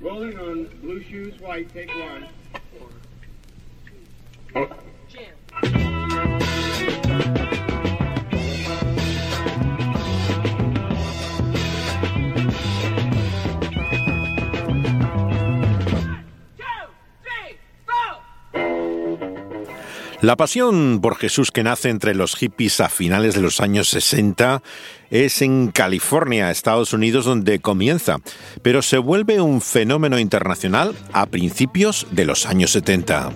Rolling on blue shoes, white, take one. Uh, La pasión por Jesús que nace entre los hippies a finales de los años 60 es en California, Estados Unidos, donde comienza, pero se vuelve un fenómeno internacional a principios de los años 70.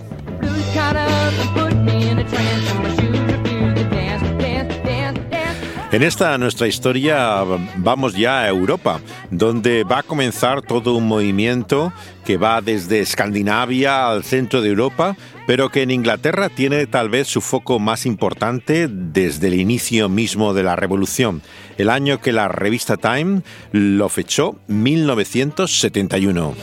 En esta nuestra historia vamos ya a Europa, donde va a comenzar todo un movimiento que va desde Escandinavia al centro de Europa, pero que en Inglaterra tiene tal vez su foco más importante desde el inicio mismo de la revolución, el año que la revista Time lo fechó 1971.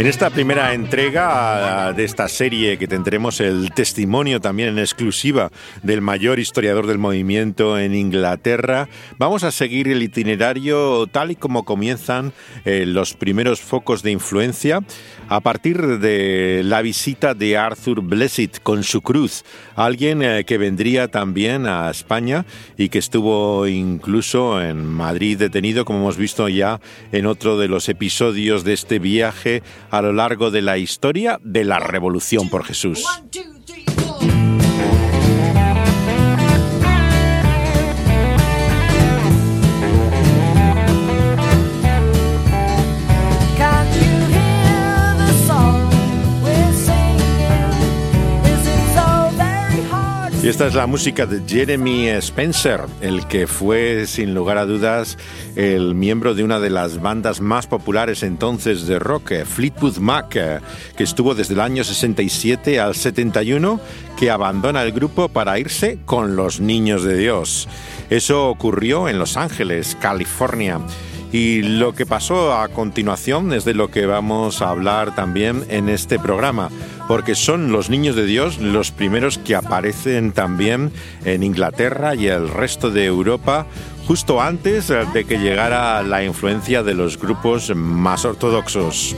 En esta primera entrega de esta serie que tendremos el testimonio también en exclusiva del mayor historiador del movimiento en Inglaterra, vamos a seguir el itinerario tal y como comienzan eh, los primeros focos de influencia a partir de la visita de Arthur Blessed con su cruz, alguien eh, que vendría también a España y que estuvo incluso en Madrid detenido, como hemos visto ya en otro de los episodios de este viaje a lo largo de la historia de la Revolución por Jesús. Esta es la música de Jeremy Spencer, el que fue sin lugar a dudas el miembro de una de las bandas más populares entonces de rock, Fleetwood Mac, que estuvo desde el año 67 al 71, que abandona el grupo para irse con los Niños de Dios. Eso ocurrió en Los Ángeles, California. Y lo que pasó a continuación es de lo que vamos a hablar también en este programa, porque son los niños de Dios los primeros que aparecen también en Inglaterra y el resto de Europa justo antes de que llegara la influencia de los grupos más ortodoxos.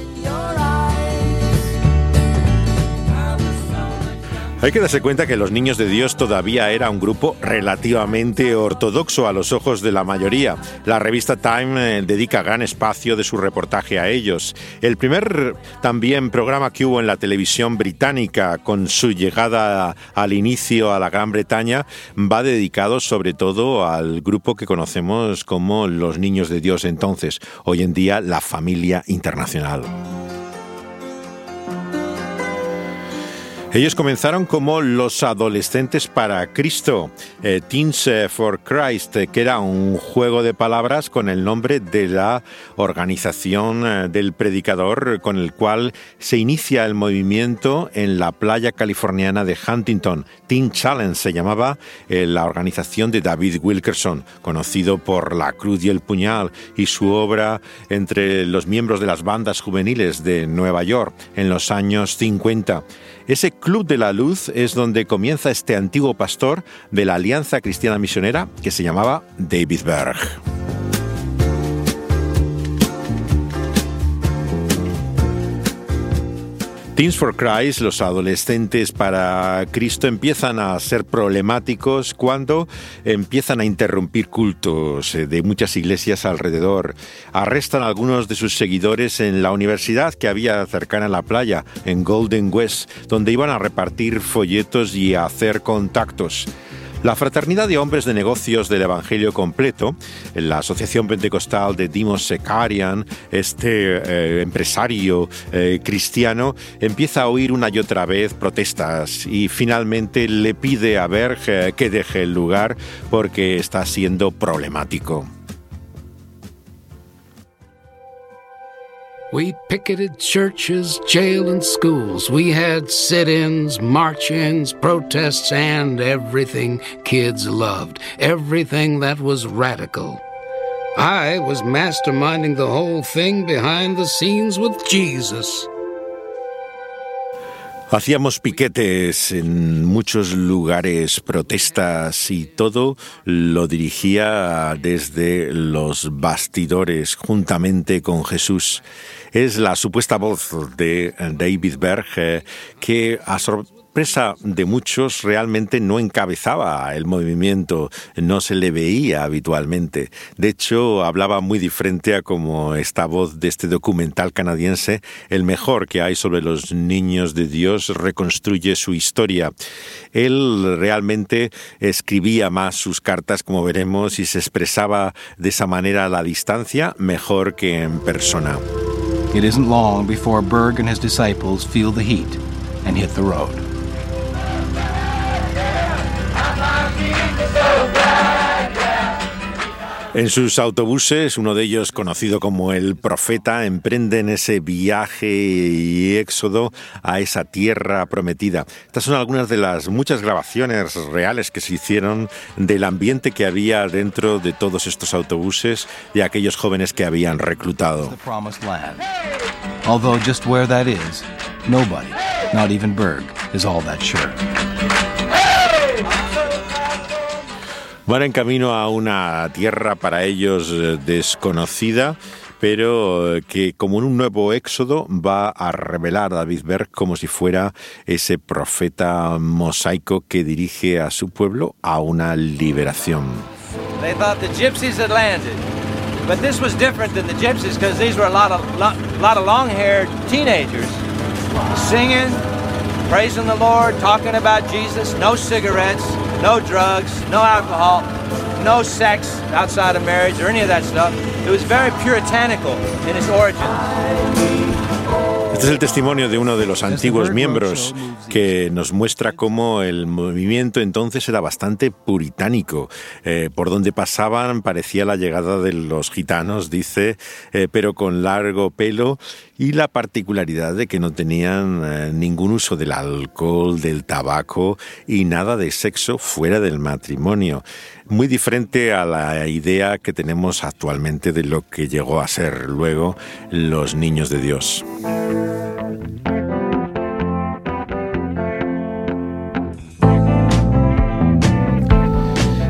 Hay que darse cuenta que los Niños de Dios todavía era un grupo relativamente ortodoxo a los ojos de la mayoría. La revista Time eh, dedica gran espacio de su reportaje a ellos. El primer también programa que hubo en la televisión británica con su llegada al inicio a la Gran Bretaña va dedicado sobre todo al grupo que conocemos como los Niños de Dios entonces, hoy en día la familia internacional. Ellos comenzaron como los adolescentes para Cristo, eh, Teens eh, for Christ, que era un juego de palabras con el nombre de la organización eh, del predicador con el cual se inicia el movimiento en la playa californiana de Huntington. Teen Challenge se llamaba la organización de David Wilkerson, conocido por La Cruz y el Puñal y su obra entre los miembros de las bandas juveniles de Nueva York en los años 50. Ese Club de la Luz es donde comienza este antiguo pastor de la Alianza Cristiana Misionera que se llamaba David Berg. Teens for Christ, los adolescentes para Cristo, empiezan a ser problemáticos cuando empiezan a interrumpir cultos eh, de muchas iglesias alrededor. Arrestan a algunos de sus seguidores en la universidad que había cercana a la playa, en Golden West, donde iban a repartir folletos y a hacer contactos. La Fraternidad de Hombres de Negocios del Evangelio Completo, la Asociación Pentecostal de Dimos Secarian, este eh, empresario eh, cristiano, empieza a oír una y otra vez protestas y finalmente le pide a Berg eh, que deje el lugar porque está siendo problemático. We picketed churches, jail, and schools. We had sit ins, march ins, protests, and everything kids loved. Everything that was radical. I was masterminding the whole thing behind the scenes with Jesus. Hacíamos piquetes en muchos lugares, protestas y todo lo dirigía desde los bastidores juntamente con Jesús. Es la supuesta voz de David Berg eh, que a sorpresa de muchos realmente no encabezaba el movimiento, no se le veía habitualmente. De hecho, hablaba muy diferente a como esta voz de este documental canadiense, el mejor que hay sobre los niños de Dios, reconstruye su historia. Él realmente escribía más sus cartas, como veremos, y se expresaba de esa manera a la distancia mejor que en persona. It isn't long before Berg and his disciples feel the heat and hit the road. En sus autobuses, uno de ellos conocido como el Profeta, emprenden ese viaje y éxodo a esa tierra prometida. Estas son algunas de las muchas grabaciones reales que se hicieron del ambiente que había dentro de todos estos autobuses y aquellos jóvenes que habían reclutado. Although just where that is, nobody, not even Berg, is all that sure. Van en camino a una tierra para ellos eh, desconocida, pero eh, que como en un nuevo éxodo va a revelar a David Berg como si fuera ese profeta mosaico que dirige a su pueblo a una liberación. They thought the gypsies had landed. But this was different than the gypsies because these were a lot of, lot, lot of long-haired teenagers singing, praising the Lord, talking about Jesus, no cigarettes, no drugs, no alcohol, no sex outside of marriage or any of that stuff. It was very puritanical in its origins. Este es el testimonio de uno de los antiguos miembros que nos muestra cómo el movimiento entonces era bastante puritánico. Eh, por donde pasaban parecía la llegada de los gitanos, dice, eh, pero con largo pelo y la particularidad de que no tenían eh, ningún uso del alcohol, del tabaco y nada de sexo fuera del matrimonio. Muy diferente a la idea que tenemos actualmente de lo que llegó a ser luego los niños de Dios.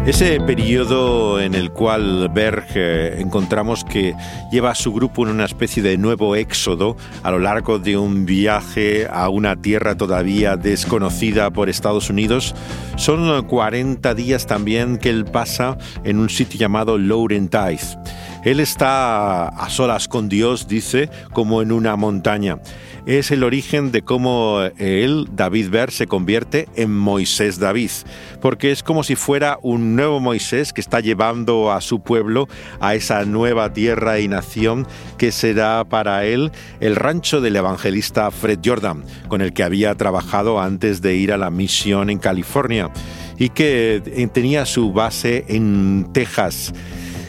Ese periodo en el cual Berg eh, encontramos que lleva a su grupo en una especie de nuevo éxodo a lo largo de un viaje a una tierra todavía desconocida por Estados Unidos, son 40 días también que él pasa en un sitio llamado Laurentides. Él está a solas con Dios, dice, como en una montaña es el origen de cómo él, David Ver, se convierte en Moisés David, porque es como si fuera un nuevo Moisés que está llevando a su pueblo a esa nueva tierra y nación que será para él el rancho del evangelista Fred Jordan, con el que había trabajado antes de ir a la misión en California y que tenía su base en Texas.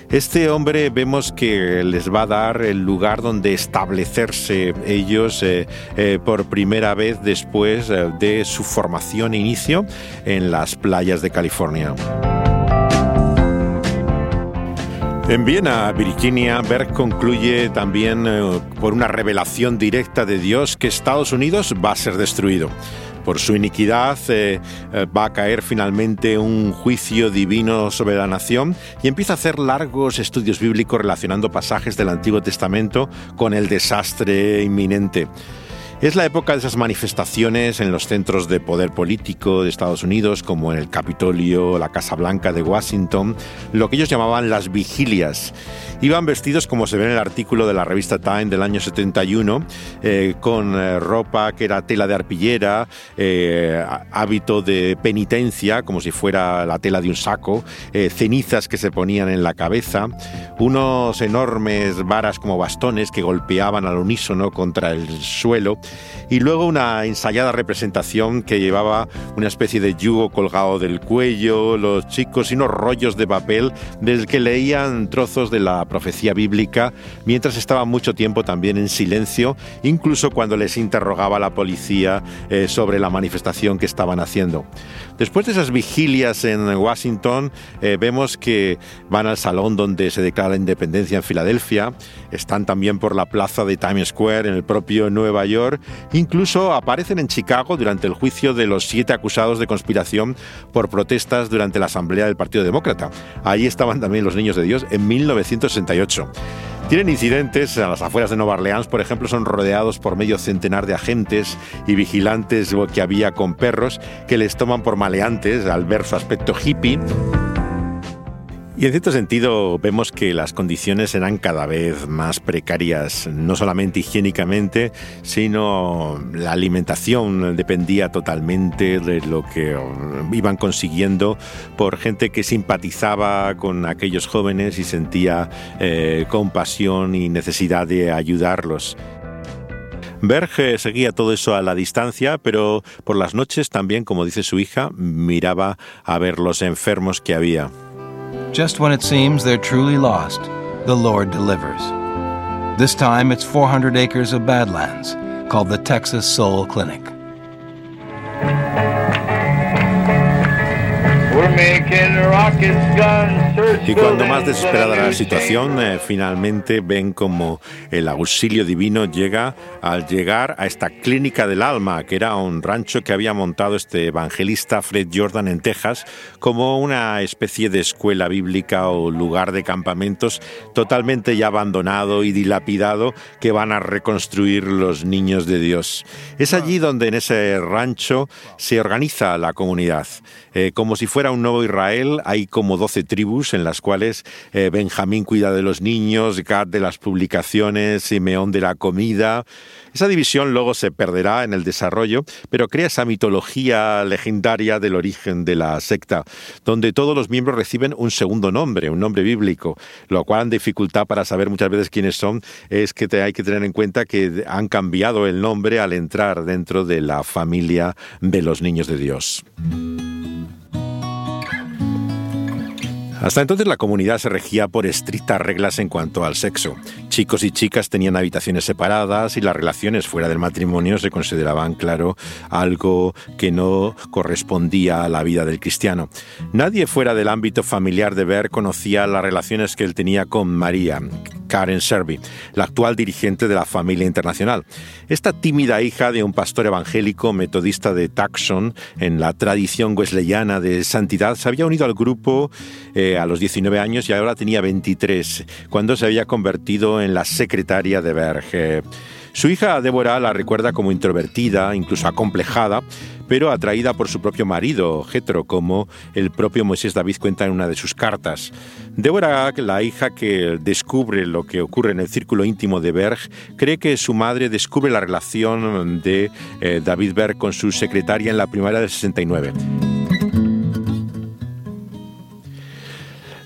Este hombre vemos que les va a dar el lugar donde establecerse ellos eh, eh, por primera vez después eh, de su formación e inicio en las playas de California. En Viena, Virginia, Berg concluye también por una revelación directa de Dios que Estados Unidos va a ser destruido por su iniquidad eh, eh, va a caer finalmente un juicio divino sobre la nación y empieza a hacer largos estudios bíblicos relacionando pasajes del Antiguo Testamento con el desastre inminente. Es la época de esas manifestaciones en los centros de poder político de Estados Unidos, como en el Capitolio, la Casa Blanca de Washington, lo que ellos llamaban las vigilias. Iban vestidos, como se ve en el artículo de la revista Time del año 71, eh, con eh, ropa que era tela de arpillera, eh, hábito de penitencia, como si fuera la tela de un saco, cenizas que se ponían en la cabeza, unos enormes varas como bastones que golpeaban al unísono contra el suelo y luego una ensayada representación que llevaba una especie de yugo colgado del cuello, los chicos y unos rollos de papel del que leían trozos de la profecía bíblica mientras estaban mucho tiempo también en silencio, incluso cuando les interrogaba la policía eh, sobre la manifestación que estaban haciendo. Después de esas vigilias en Washington, eh, vemos que van al salón donde se declara la independencia en Filadelfia, están también por la plaza de Times Square en el propio Nueva York, Incluso aparecen en Chicago durante el juicio de los siete acusados de conspiración por protestas durante la Asamblea del Partido Demócrata. Allí estaban también los niños de Dios en 1968. Tienen incidentes a las afueras de Nueva Orleans, por ejemplo, son rodeados por medio centenar de agentes y vigilantes que había con perros que les toman por maleantes al ver su aspecto hippie. Y en cierto sentido vemos que las condiciones eran cada vez más precarias, no solamente higiénicamente, sino la alimentación dependía totalmente de lo que iban consiguiendo por gente que simpatizaba con aquellos jóvenes y sentía eh, compasión y necesidad de ayudarlos. Berge seguía todo eso a la distancia, pero por las noches también, como dice su hija, miraba a ver los enfermos que había. Just when it seems they're truly lost, the Lord delivers. This time it's 400 acres of Badlands, called the Texas Soul Clinic. Y cuando más desesperada la situación, eh, finalmente ven como el auxilio divino llega al llegar a esta clínica del alma, que era un rancho que había montado este evangelista Fred Jordan en Texas, como una especie de escuela bíblica o lugar de campamentos totalmente ya abandonado y dilapidado que van a reconstruir los niños de Dios. Es allí donde en ese rancho se organiza la comunidad. Eh, como si fuera un nuevo Israel, hay como 12 tribus en las cuales eh, Benjamín cuida de los niños, Gad de las publicaciones, Simeón de la comida. Esa división luego se perderá en el desarrollo, pero crea esa mitología legendaria del origen de la secta, donde todos los miembros reciben un segundo nombre, un nombre bíblico, lo cual dificultad para saber muchas veces quiénes son es que hay que tener en cuenta que han cambiado el nombre al entrar dentro de la familia de los niños de Dios. Hasta entonces la comunidad se regía por estrictas reglas en cuanto al sexo. Chicos y chicas tenían habitaciones separadas y las relaciones fuera del matrimonio se consideraban, claro, algo que no correspondía a la vida del cristiano. Nadie fuera del ámbito familiar de Ver conocía las relaciones que él tenía con María, Karen Serby, la actual dirigente de la familia internacional. Esta tímida hija de un pastor evangélico metodista de Tucson, en la tradición wesleyana de santidad, se había unido al grupo eh, a los 19 años y ahora tenía 23, cuando se había convertido en la secretaria de Berge. Su hija Débora la recuerda como introvertida, incluso acomplejada, pero atraída por su propio marido, Jetro, como el propio Moisés David cuenta en una de sus cartas. Débora, la hija que descubre lo que ocurre en el círculo íntimo de Berg, cree que su madre descubre la relación de eh, David Berg con su secretaria en la primavera del 69.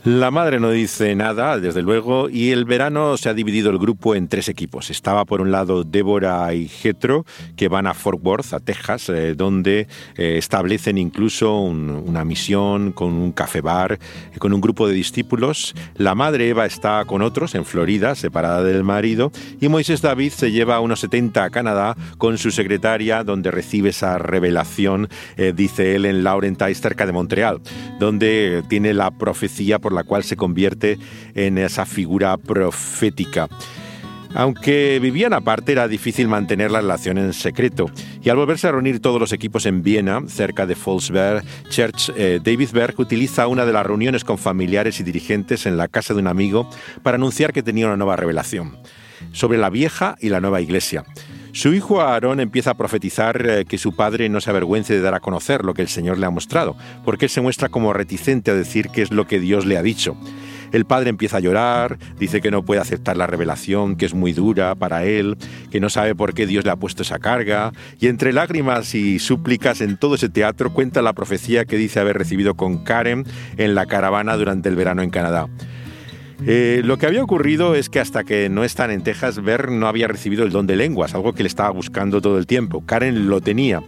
La madre no dice nada, desde luego, y el verano se ha dividido el grupo en tres equipos. Estaba por un lado Débora y Getro, que van a Fort Worth, a Texas, eh, donde eh, establecen incluso una misión con un café bar, eh, con un grupo de discípulos. La madre Eva está con otros en Florida, separada del marido, y Moisés David se lleva unos 70 a Canadá con su secretaria, donde recibe esa revelación, dice él, en Laurentides, cerca de Montreal, donde tiene la profecía por la cual se convierte en esa figura profética. Aunque vivían aparte, era difícil mantener la relación en secreto. Y al volverse a reunir todos los equipos en Viena, cerca de Volksberg Church, eh, David Berg utiliza una de las reuniones con familiares y dirigentes en la casa de un amigo para anunciar que tenía una nueva revelación sobre la vieja y la nueva iglesia. Su hijo Aarón empieza a profetizar eh, que su padre no se avergüence de dar a conocer lo que el Señor le ha mostrado, porque él se muestra como reticente a decir qué es lo que Dios le ha dicho. El padre empieza a llorar, dice que no puede aceptar la revelación, que es muy dura para él, que no sabe por qué Dios le ha puesto esa carga, y entre lágrimas y súplicas en todo ese teatro cuenta la profecía que dice haber recibido con Karen en la caravana durante el verano en Canadá. Eh, lo que había ocurrido es que hasta que no están en Texas, Ver no había recibido el don de lenguas, algo que le estaba buscando todo el tiempo. Karen lo tenía.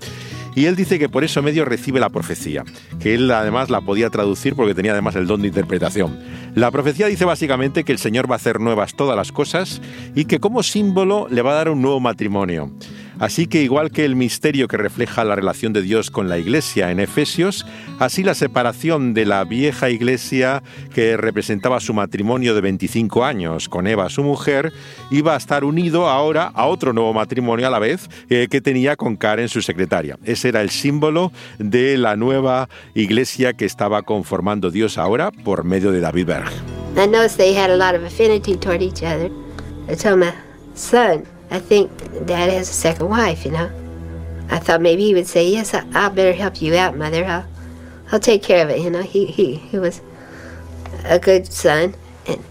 Y él dice que por eso medio recibe la profecía, que él además la podía traducir porque tenía además el don de interpretación. La profecía dice básicamente que el Señor va a hacer nuevas todas las cosas y que como símbolo le va a dar un nuevo matrimonio. Así que igual que el misterio que refleja la relación de Dios con la Iglesia en Efesios, así la separación de la vieja Iglesia que representaba su matrimonio de 25 años con Eva, su mujer, iba a estar unido ahora a otro nuevo matrimonio a la vez eh, que tenía con Karen, su secretaria. Ese era el símbolo de la nueva Iglesia que estaba conformando Dios ahora por medio de David Berg. I think Dad has a second wife, you know. I thought maybe he would say, Yes, I, I'll better help you out, Mother. I'll, I'll take care of it, you know. He, he, he was a good son. And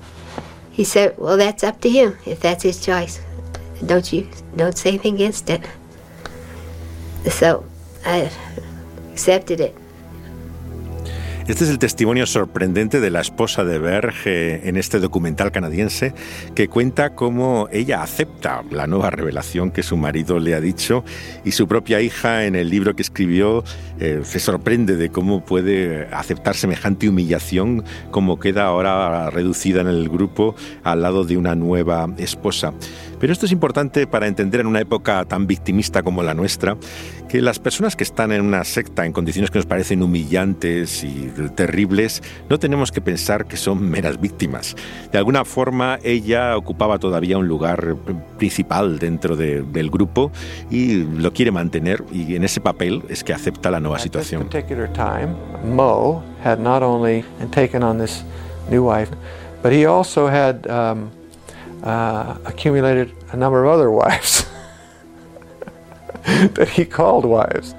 he said, Well, that's up to him if that's his choice. Don't you, don't say anything against it. So I accepted it. Este es el testimonio sorprendente de la esposa de Berg eh, en este documental canadiense que cuenta cómo ella acepta la nueva revelación que su marido le ha dicho y su propia hija en el libro que escribió eh, se sorprende de cómo puede aceptar semejante humillación como queda ahora reducida en el grupo al lado de una nueva esposa. Pero esto es importante para entender en una época tan victimista como la nuestra que las personas que están en una secta en condiciones que nos parecen humillantes y terribles, no tenemos que pensar que son meras víctimas. De alguna forma ella ocupaba todavía un lugar principal dentro de, del grupo y lo quiere mantener y en ese papel es que acepta la nueva situación. Time, Mo had not only taken on this new wife, but he also had um, uh, accumulated a number of other wives. that he called wives.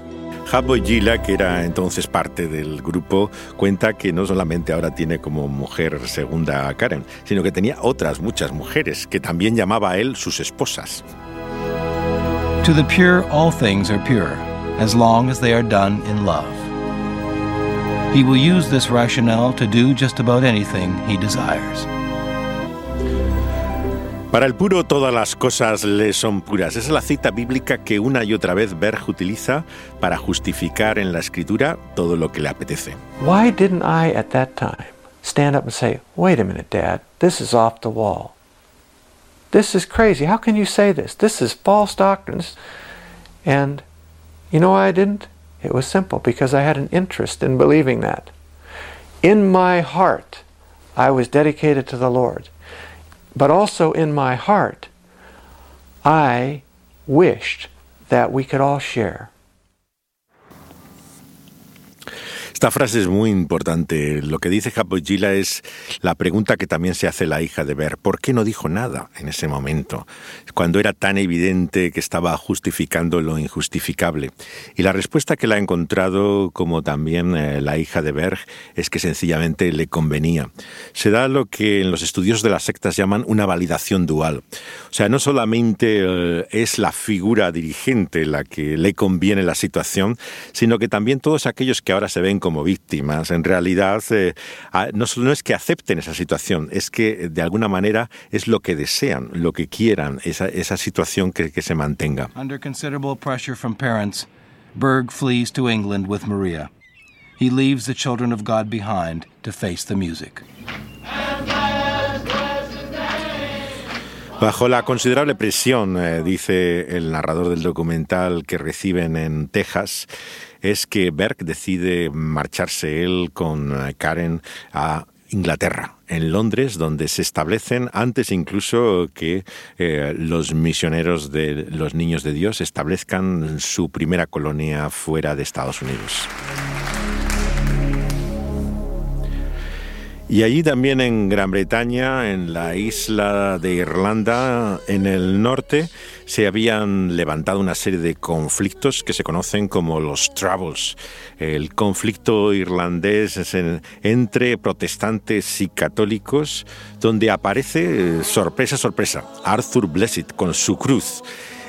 Habo Gila, que era entonces parte del grupo, cuenta que no solamente ahora tiene como mujer segunda a Karen, sino que tenía otras muchas mujeres que también llamaba a él sus esposas. To the pure, all things are pure, as long as they are done in love. He will use this rationale to do just about anything he desires. Para el puro todas las cosas le son puras. Es la cita bíblica que una y otra vez Berg utiliza para justificar en la escritura todo lo que le apetece. Why didn't I at that time stand up and say, "Wait a minute, dad, this is off the wall. This is crazy. How can you say this? This is false doctrines." And you know why I didn't? It was simple because I had an interest in believing that. In my heart, I was dedicated to the Lord. But also in my heart, I wished that we could all share. Esta frase es muy importante. Lo que dice Gila es la pregunta que también se hace la hija de Ver. ¿Por qué no dijo nada en ese momento? Cuando era tan evidente que estaba justificando lo injustificable. Y la respuesta que la ha encontrado, como también eh, la hija de Berg, es que sencillamente le convenía. Se da lo que en los estudios de las sectas llaman una validación dual. O sea, no solamente eh, es la figura dirigente la que le conviene la situación, sino que también todos aquellos que ahora se ven como como víctimas. En realidad, eh, no, no es que acepten esa situación, es que de alguna manera es lo que desean, lo que quieran, esa, esa situación que, que se mantenga. Under considerable pressure from parents, Berg flees to England with Maria. He leaves the children of God behind to face the music. Bajo la considerable presión, eh, dice el narrador del documental, que reciben en Texas, es que Berg decide marcharse él con eh, Karen a Inglaterra, en Londres, donde se establecen antes incluso que eh, los misioneros de los niños de Dios establezcan su primera colonia fuera de Estados Unidos. Y allí también en Gran Bretaña, en la isla de Irlanda, en el norte, se habían levantado una serie de conflictos que se conocen como los Troubles. El conflicto irlandés entre protestantes y católicos, donde aparece, sorpresa, sorpresa, Arthur Blessed con su cruz.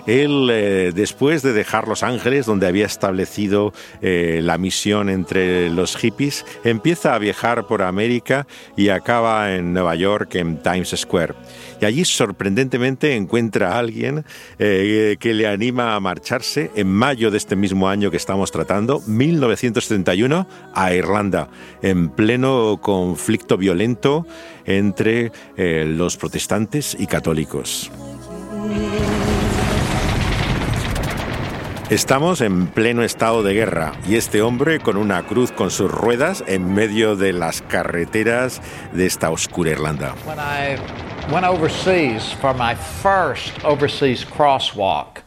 Él, eh, después de dejar Los Ángeles, donde había establecido eh, la misión entre los hippies, empieza a viajar por América y acaba en Nueva York, en Times Square. Y allí, sorprendentemente, encuentra a alguien eh, que le anima a marcharse en mayo de este mismo año que estamos tratando, 1971, a Irlanda, en pleno conflicto violento entre los protestantes y católicos. Estamos en pleno estado de guerra y este hombre con una cruz con sus ruedas en medio de las carreteras de esta oscura Irlanda. When I went overseas for my first overseas crosswalk,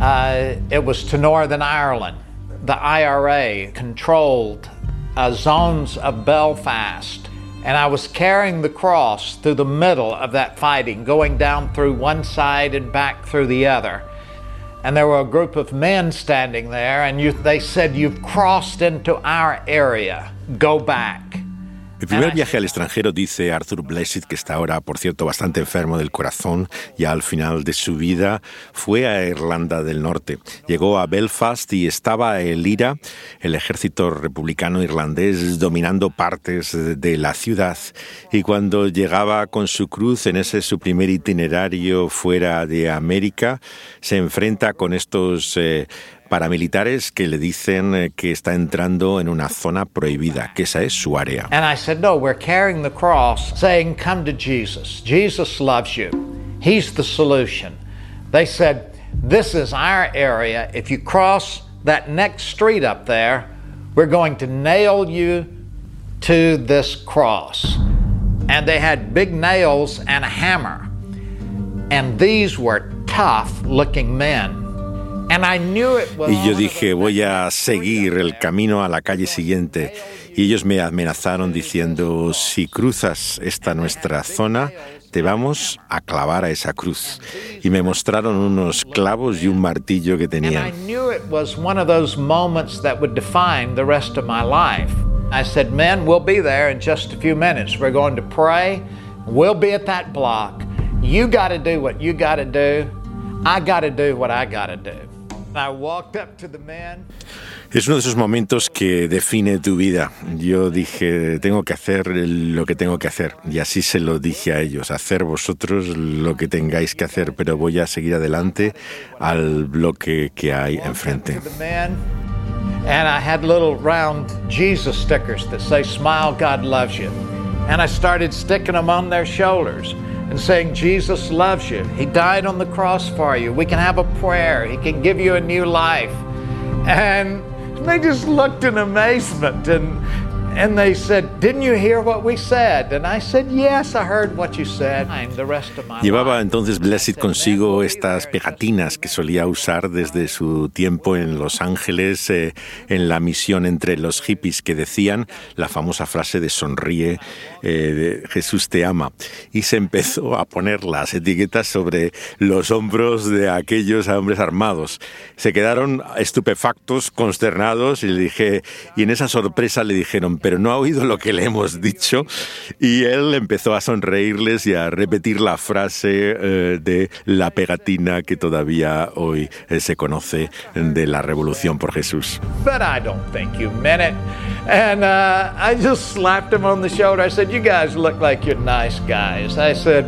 uh, it was to Northern Ireland. The IRA controlled uh, zones of Belfast, and I was carrying the cross through the middle of that fighting, going down through one side and back through the other and there were a group of men standing there, and you, they said, You've crossed into our area, go back. El primer viaje al extranjero, dice Arthur Blessed, que está ahora, por cierto, bastante enfermo del corazón, ya al final de su vida, fue a Irlanda del Norte. Llegó a Belfast y estaba el IRA, el ejército republicano irlandés, dominando partes de la ciudad. Y cuando llegaba con su cruz en ese su primer itinerario fuera de América, se enfrenta con estos eh, paramilitares que le dicen eh, que está entrando en una zona prohibida, que esa es su área. And I said, no, we're carrying the cross saying, come to Jesus. Jesus loves you. He's the solution. They said, this is our area. If you cross that next street up there, we're going to nail you to this cross. And they had big nails and a hammer. And these were tough looking men. Y yo dije, voy a seguir el camino a la calle siguiente. Y ellos me amenazaron diciendo, si cruzas esta nuestra zona, te vamos a clavar a esa cruz. Y me mostraron unos clavos y un martillo que tenían. I said, men, we'll be there in just a few minutes. We're going to pray. We'll be at that block. You got to do what you got to do. I got to do what I got to do. Es uno de esos momentos que define tu vida. Yo dije, tengo que hacer lo que tengo que hacer. Y así se lo dije a ellos, hacer vosotros lo que tengáis que hacer, pero voy a seguir adelante al bloque que hay enfrente. And I had little round Jesus stickers that say, Smile, God loves you. And I started sticking them on their shoulders. And saying, Jesus loves you. He died on the cross for you. We can have a prayer. He can give you a new life. And they just looked in amazement and and they said, "Didn't you hear what we said?" And I said, "Yes, I heard what you said." The rest of my Llevaba entonces Blessed consigo estas pegatinas que solía usar desde su tiempo en Los Ángeles eh, en la misión entre los hippies que decían la famosa frase de sonríe, eh, de Jesús te ama. Y se empezó a poner las etiquetas sobre los hombros de aquellos hombres armados. Se quedaron estupefactos, consternados y le dije, y en esa sorpresa le dijeron, pero no ha oído lo que le hemos dicho. Y él empezó a sonreírles y a repetir la frase eh, de la pegatina que todavía hoy eh, se conoce de la Revolución por Jesús. But I don't think you meant it. And uh, I just slapped him on the shoulder. I said, You guys look like you're nice guys. I said,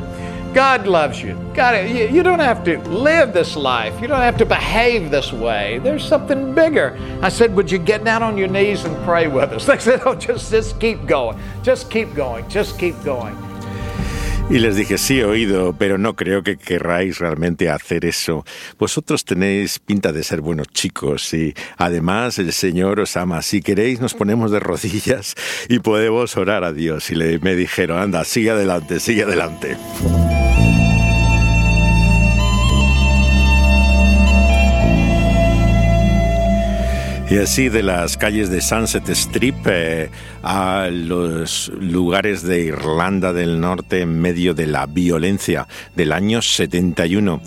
God loves you. God, you, you don't have to live this life. You don't have to behave this way. There's something bigger. I said, Would you get down on your knees and pray with us? They said, Oh, just, just keep going. Just keep going. Just keep going. Y les dije, sí, oído, pero no creo que querráis realmente hacer eso. Vosotros tenéis pinta de ser buenos chicos y además el Señor os ama. Si queréis nos ponemos de rodillas y podemos orar a Dios. Y me dijeron, anda, sigue adelante, sigue adelante. Y así de las calles de Sunset Strip eh, a los lugares de Irlanda del Norte en medio de la violencia del año 71.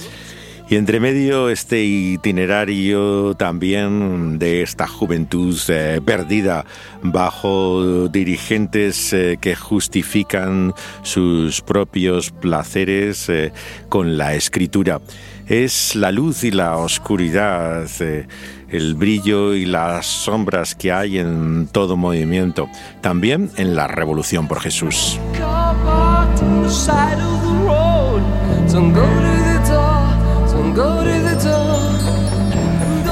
Y entre medio este itinerario también de esta juventud eh, perdida bajo dirigentes eh, que justifican sus propios placeres con la escritura. Es la luz y la oscuridad el brillo y las sombras que hay en todo movimiento, también en la Revolución por Jesús.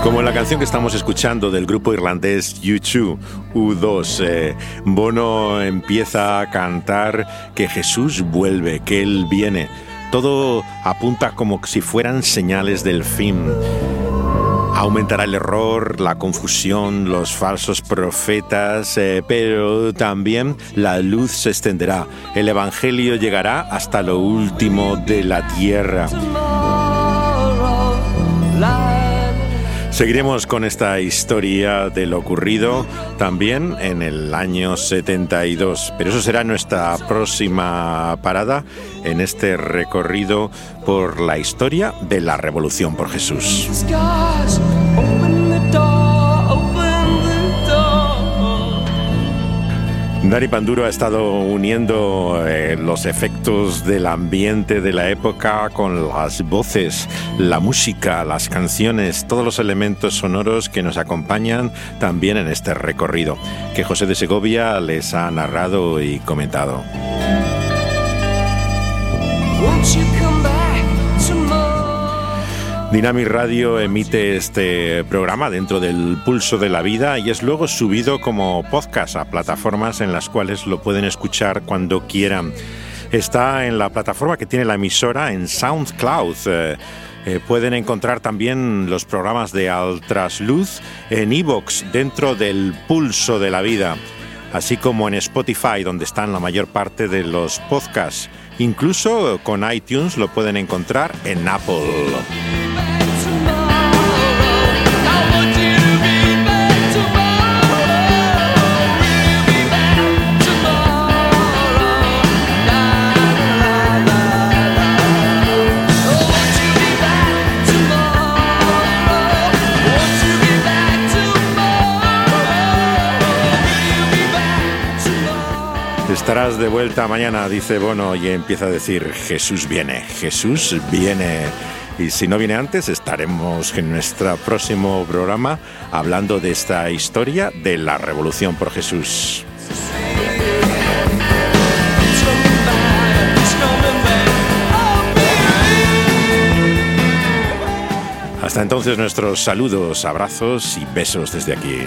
Como la canción que estamos escuchando del grupo irlandés U2, U2, eh, Bono empieza a cantar que Jesús vuelve, que Él viene. Todo apunta como si fueran señales del fin Aumentará el error, la confusión, los falsos profetas, eh, pero también la luz se extenderá. El Evangelio llegará hasta lo último de la tierra. Seguiremos con esta historia de lo ocurrido también en el año 72, pero eso será nuestra próxima parada en este recorrido por la historia de la Revolución por Jesús. Dari Panduro ha estado uniendo eh, los efectos del ambiente de la época con las voces, la música, las canciones, todos los elementos sonoros que nos acompañan también en este recorrido que José de Segovia les ha narrado y comentado. Dinami Radio emite este programa dentro del pulso de la vida y es luego subido como podcast a plataformas en las cuales lo pueden escuchar cuando quieran. Está en la plataforma que tiene la emisora en SoundCloud. Eh, eh, pueden encontrar también los programas de Altrasluz en Evox dentro del pulso de la vida, así como en Spotify donde están la mayor parte de los podcasts. Incluso con iTunes lo pueden encontrar en Apple. Vuelta mañana, dice Bono, y empieza a decir, Jesús viene, Jesús viene. Y si no viene antes, estaremos en nuestro próximo programa hablando de esta historia de la Revolución por Jesús. Hasta entonces nuestros saludos, abrazos y besos desde aquí.